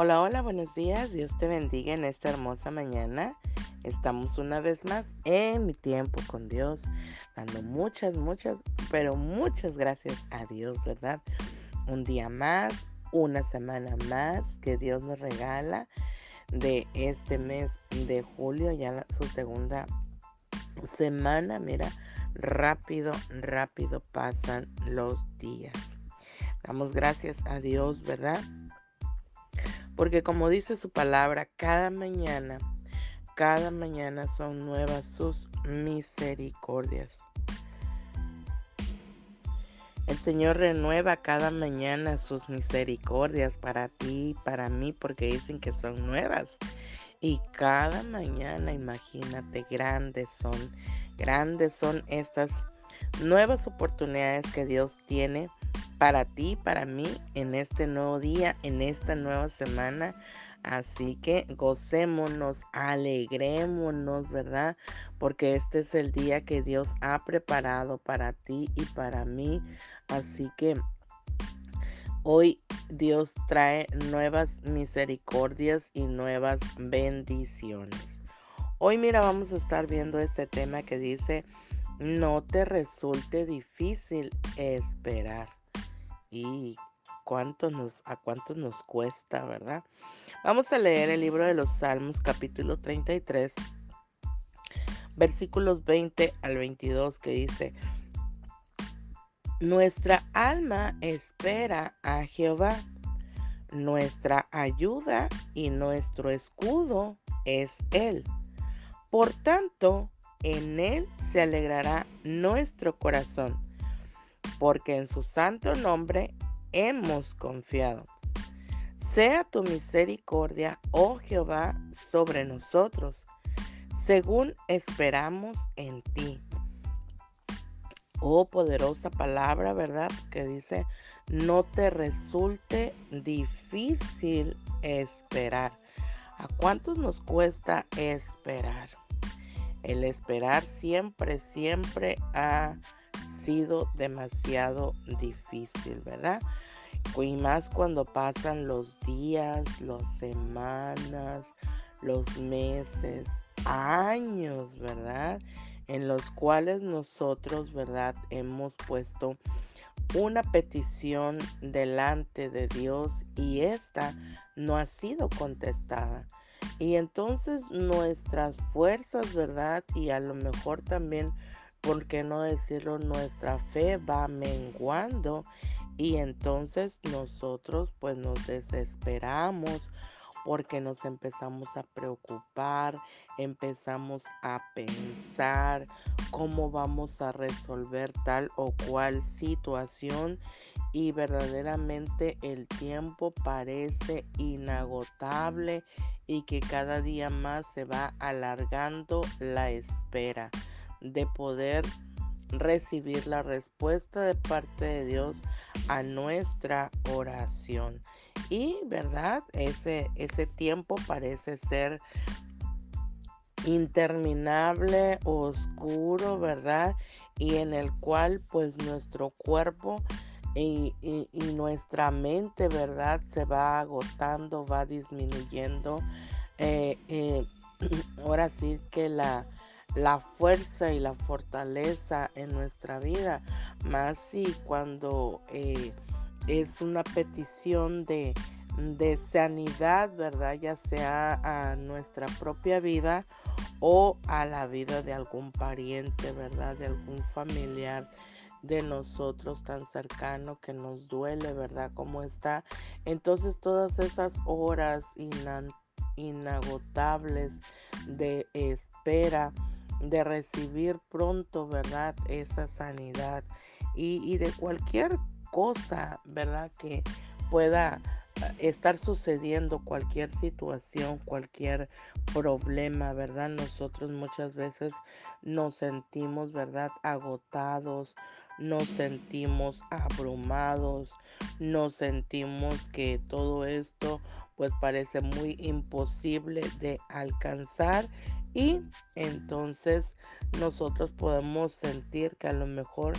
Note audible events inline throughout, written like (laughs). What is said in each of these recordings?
Hola, hola, buenos días. Dios te bendiga en esta hermosa mañana. Estamos una vez más en mi tiempo con Dios, dando muchas, muchas, pero muchas gracias a Dios, ¿verdad? Un día más, una semana más que Dios nos regala de este mes de julio, ya su segunda semana. Mira, rápido, rápido pasan los días. Damos gracias a Dios, ¿verdad? Porque como dice su palabra, cada mañana, cada mañana son nuevas sus misericordias. El Señor renueva cada mañana sus misericordias para ti y para mí porque dicen que son nuevas. Y cada mañana, imagínate, grandes son, grandes son estas nuevas oportunidades que Dios tiene para ti, para mí, en este nuevo día, en esta nueva semana. Así que gocémonos, alegrémonos, ¿verdad? Porque este es el día que Dios ha preparado para ti y para mí. Así que hoy Dios trae nuevas misericordias y nuevas bendiciones. Hoy mira, vamos a estar viendo este tema que dice, no te resulte difícil esperar y cuánto nos, a cuánto nos cuesta, ¿verdad? Vamos a leer el libro de los Salmos capítulo 33, versículos 20 al 22 que dice, nuestra alma espera a Jehová, nuestra ayuda y nuestro escudo es Él. Por tanto, en Él se alegrará nuestro corazón porque en su santo nombre hemos confiado. Sea tu misericordia, oh Jehová, sobre nosotros, según esperamos en ti. Oh poderosa palabra, ¿verdad? Que dice, no te resulte difícil esperar. ¿A cuántos nos cuesta esperar? El esperar siempre, siempre a sido demasiado difícil, ¿verdad? Y más cuando pasan los días, las semanas, los meses, años, ¿verdad? En los cuales nosotros, ¿verdad? Hemos puesto una petición delante de Dios y esta no ha sido contestada. Y entonces nuestras fuerzas, ¿verdad? Y a lo mejor también ¿por qué no decirlo? Nuestra fe va menguando y entonces nosotros pues nos desesperamos porque nos empezamos a preocupar, empezamos a pensar cómo vamos a resolver tal o cual situación y verdaderamente el tiempo parece inagotable y que cada día más se va alargando la espera de poder recibir la respuesta de parte de Dios a nuestra oración. Y, ¿verdad? Ese, ese tiempo parece ser interminable, oscuro, ¿verdad? Y en el cual pues nuestro cuerpo y, nuestra mente, ¿verdad? Se va agotando, va disminuyendo. Eh, eh, (clears throat) ahora sí que la, la fuerza y la fortaleza en nuestra vida, más si cuando eh, es una petición de, de sanidad, ¿verdad? Ya sea a nuestra propia vida o a la vida de algún pariente, ¿verdad? De algún familiar de nosotros tan cercano que nos duele, ¿verdad? Como está. Entonces todas esas horas inagotables de espera de recibir pronto, ¿verdad? Esa sanidad y, de cualquier cosa, ¿verdad? Que pueda eh, estar sucediendo cualquier situación, cualquier problema, ¿verdad? Nosotros muchas veces nos sentimos, ¿verdad? Agotados, nos sentimos abrumados, nos sentimos que todo esto pues parece muy imposible de alcanzar y entonces nosotros podemos sentir que a lo mejor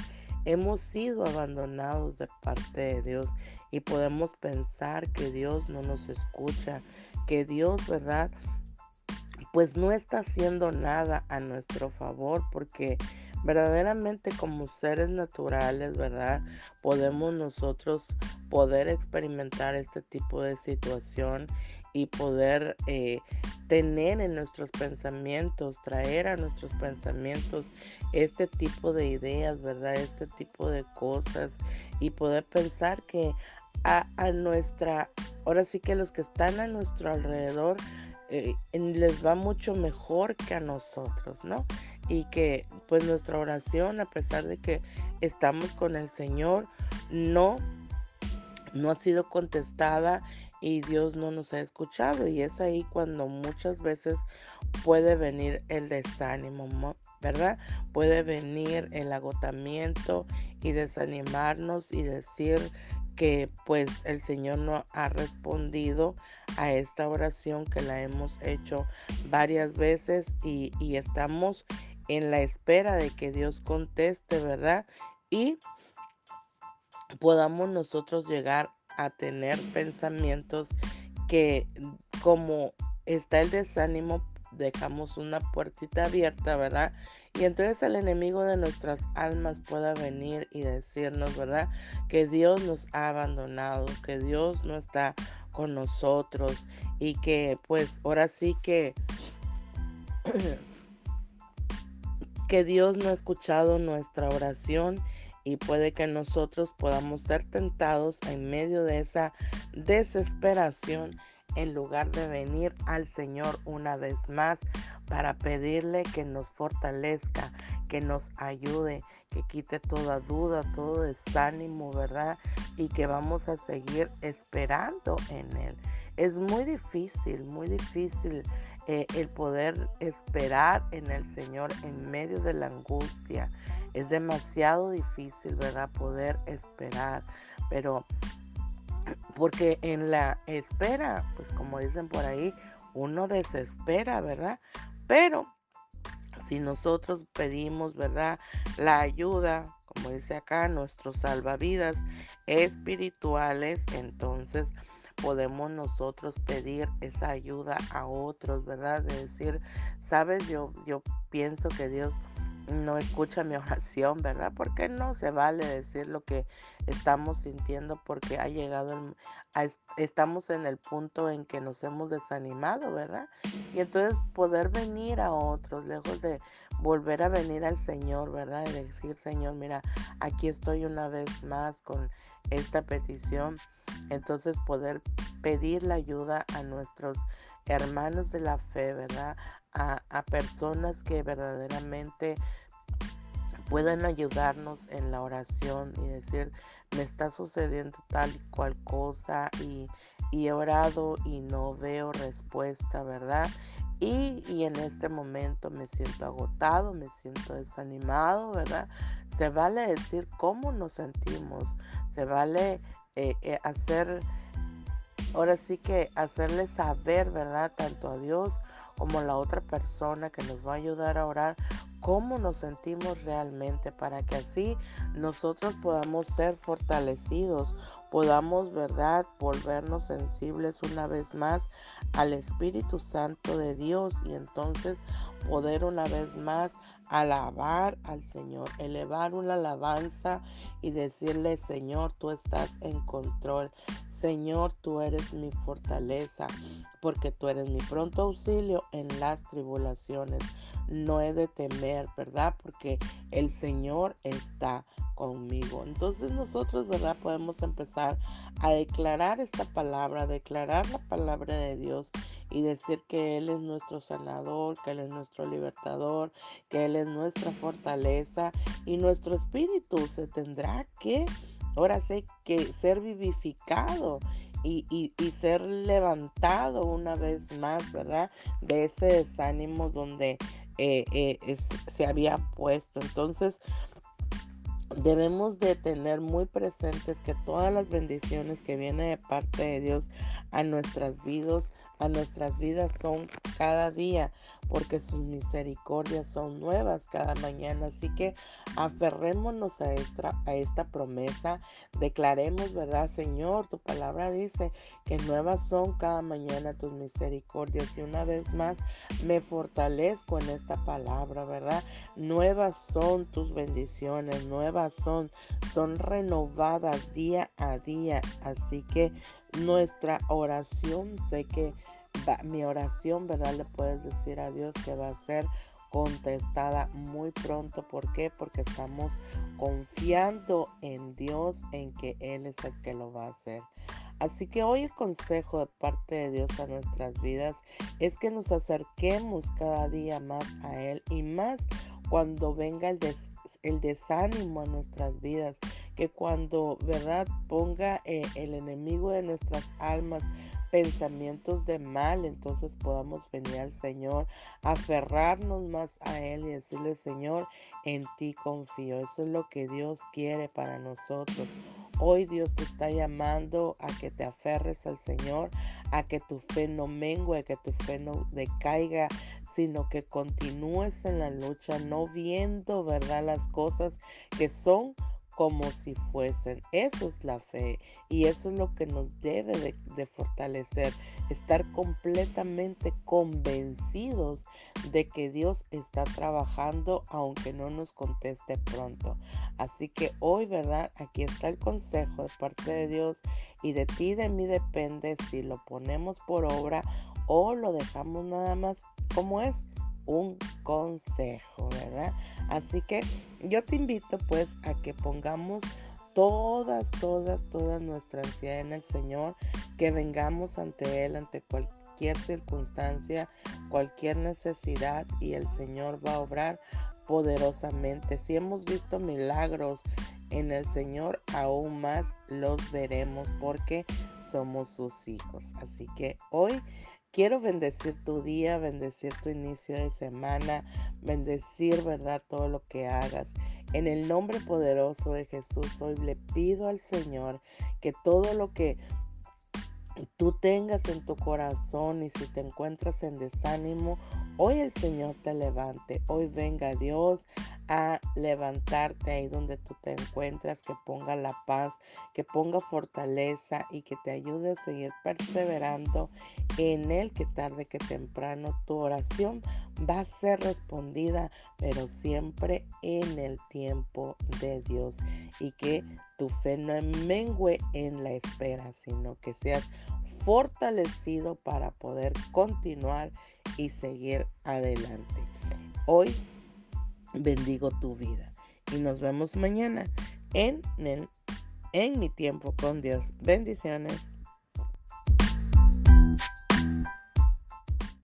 hemos sido abandonados de parte de Dios y podemos pensar que Dios no nos escucha, que Dios, ¿verdad? Pues no está haciendo nada a nuestro favor porque verdaderamente como seres naturales, ¿verdad? Podemos nosotros poder experimentar este tipo de situación y poder eh, tener en nuestros pensamientos, traer a nuestros pensamientos este tipo de ideas, ¿verdad? Este tipo de cosas y poder pensar que a, nuestra, ahora sí que los que están a nuestro alrededor eh, les va mucho mejor que a nosotros, ¿no? Y que pues nuestra oración, a pesar de que estamos con el Señor, no, no ha sido contestada y Dios no nos ha escuchado y es ahí cuando muchas veces puede venir el desánimo, ¿verdad? Puede venir el agotamiento y desanimarnos y decir que pues el Señor no ha respondido a esta oración que la hemos hecho varias veces y, y estamos en la espera de que Dios conteste, ¿verdad? Y podamos nosotros llegar a tener pensamientos que como está el desánimo, dejamos una puertita abierta, ¿verdad? Y entonces el enemigo de nuestras almas pueda venir y decirnos, ¿verdad? Que Dios nos ha abandonado, que Dios no está con nosotros y que pues ahora sí que (clears throat) que Dios no ha escuchado nuestra oración y puede que nosotros podamos ser tentados en medio de esa desesperación en lugar de venir al Señor una vez más para pedirle que nos fortalezca, que nos ayude, que quite toda duda, todo desánimo, ¿verdad? Y que vamos a seguir esperando en Él. Es muy difícil, muy difícil eh, el poder esperar en el Señor en medio de la angustia, es demasiado difícil, ¿verdad? Poder esperar, pero porque en la espera, pues como dicen por ahí, uno desespera, ¿verdad? Pero si nosotros pedimos, ¿verdad? La ayuda, como dice acá, nuestros salvavidas espirituales, entonces podemos nosotros pedir esa ayuda a otros, ¿verdad? De decir, sabes, yo, yo pienso que Dios no escucha mi (laughs) oración, ¿verdad? Porque no se vale decir lo que estamos sintiendo porque ha llegado, estamos en el punto en que nos hemos desanimado, ¿verdad? Y entonces poder venir a otros, lejos de volver a venir al Señor, ¿verdad? Y decir, Señor, mira, aquí estoy una vez más con esta petición. Entonces poder pedir la ayuda a nuestros hermanos de la fe, ¿verdad? A, a, personas que verdaderamente puedan ayudarnos en la oración y decir, me está sucediendo tal y cual cosa y, he orado y no veo respuesta, ¿verdad? Y, y, en este momento me siento agotado, me siento desanimado, ¿verdad? Se vale decir cómo nos sentimos, se vale eh, eh, hacer, ahora sí que hacerle saber, ¿verdad? Tanto a Dios como a la otra persona que nos va a ayudar a orar, cómo nos sentimos realmente para que así nosotros podamos ser fortalecidos, podamos, ¿verdad?, volvernos sensibles una vez más al Espíritu Santo de Dios y entonces poder una vez más alabar al Señor, elevar una alabanza y decirle, Señor, tú estás en control. Señor, tú eres mi fortaleza, porque tú eres mi pronto auxilio en las tribulaciones. No he de temer, ¿verdad? Porque el Señor está conmigo. Entonces nosotros, ¿verdad? Podemos empezar a declarar esta palabra, declarar la palabra de Dios y decir que Él es nuestro sanador, que Él es nuestro libertador, que Él es nuestra fortaleza y nuestro espíritu se tendrá que ahora sé que ser vivificado y, ser levantado una vez más, ¿verdad? De ese desánimo donde eh, eh, se había puesto. Entonces, debemos de tener muy presentes que todas las bendiciones que vienen de parte de Dios a nuestras vidas, a nuestras vidas son cada día, porque sus misericordias son nuevas cada mañana. Así que aferrémonos a esta, a esta promesa, declaremos, ¿verdad, Señor? Tu palabra dice que nuevas son cada mañana tus misericordias. Y una vez más, me fortalezco en esta palabra, ¿verdad? Nuevas son tus bendiciones, nuevas son, son renovadas día a día. Así que nuestra oración, sé que mi oración, ¿verdad? Le puedes decir a Dios que va a ser contestada muy pronto. ¿Por qué? Porque estamos confiando en Dios, en que Él es el que lo va a hacer. Así que hoy el consejo de parte de Dios a nuestras vidas es que nos acerquemos cada día más a Él y más cuando venga el, el desánimo a nuestras vidas, que cuando, ¿verdad?, ponga eh, el enemigo de nuestras almas pensamientos de mal, entonces podamos venir al Señor, aferrarnos más a Él y decirle, Señor, en ti confío. Eso es lo que Dios quiere para nosotros. Hoy Dios te está llamando a que te aferres al Señor, a que tu fe no mengue, que tu fe no decaiga, sino que continúes en la lucha, no viendo, ¿verdad?, las cosas que son como si fuesen. Eso es la fe y eso es lo que nos debe de, fortalecer, estar completamente convencidos de que Dios está trabajando aunque no nos conteste pronto. Así que hoy, ¿verdad? Aquí está el consejo de parte de Dios y de ti de mí depende si lo ponemos por obra o lo dejamos nada más como es un consejo, ¿verdad? Así que yo te invito pues a que pongamos todas, todas, todas nuestra ansiedad en el Señor, que vengamos ante Él, ante cualquier circunstancia, cualquier necesidad y el Señor va a obrar poderosamente. Si hemos visto milagros en el Señor, aún más los veremos porque somos sus hijos. Así que hoy Quiero bendecir tu día, bendecir tu inicio de semana, bendecir, ¿verdad? Todo lo que hagas. En el nombre poderoso de Jesús, hoy le pido al Señor que todo lo que tú tengas en tu corazón y si te encuentras en desánimo, hoy el Señor te levante. Hoy venga Dios a levantarte ahí donde tú te encuentras, que ponga la paz, que ponga fortaleza y que te ayude a seguir perseverando en Él, que tarde que temprano tu oración va a ser respondida, pero siempre en el tiempo de Dios y que tu fe no mengue en la espera, sino que seas fortalecido para poder continuar y seguir adelante. Hoy bendigo tu vida. Y nos vemos mañana en, en, en mi tiempo con Dios. Bendiciones.